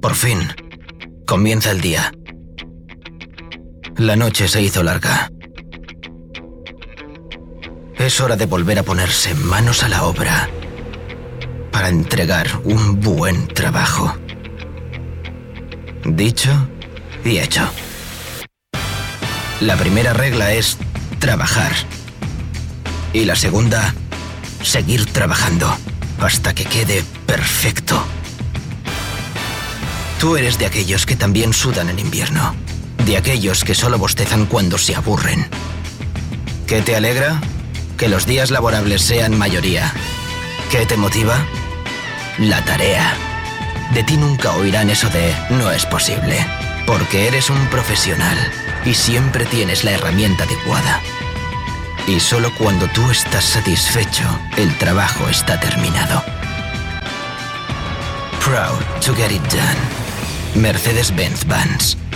Por fin, comienza el día. La noche se hizo larga. Es hora de volver a ponerse manos a la obra para entregar un buen trabajo. Dicho y hecho. La primera regla es trabajar. Y la segunda, seguir trabajando hasta que quede perfecto. Tú eres de aquellos que también sudan en invierno, de aquellos que solo bostezan cuando se aburren. ¿Qué te alegra? Que los días laborables sean mayoría. ¿Qué te motiva? La tarea. De ti nunca oirán eso de no es posible, porque eres un profesional y siempre tienes la herramienta adecuada. Y solo cuando tú estás satisfecho, el trabajo está terminado. Proud to get it done. Mercedes-Benz Vans.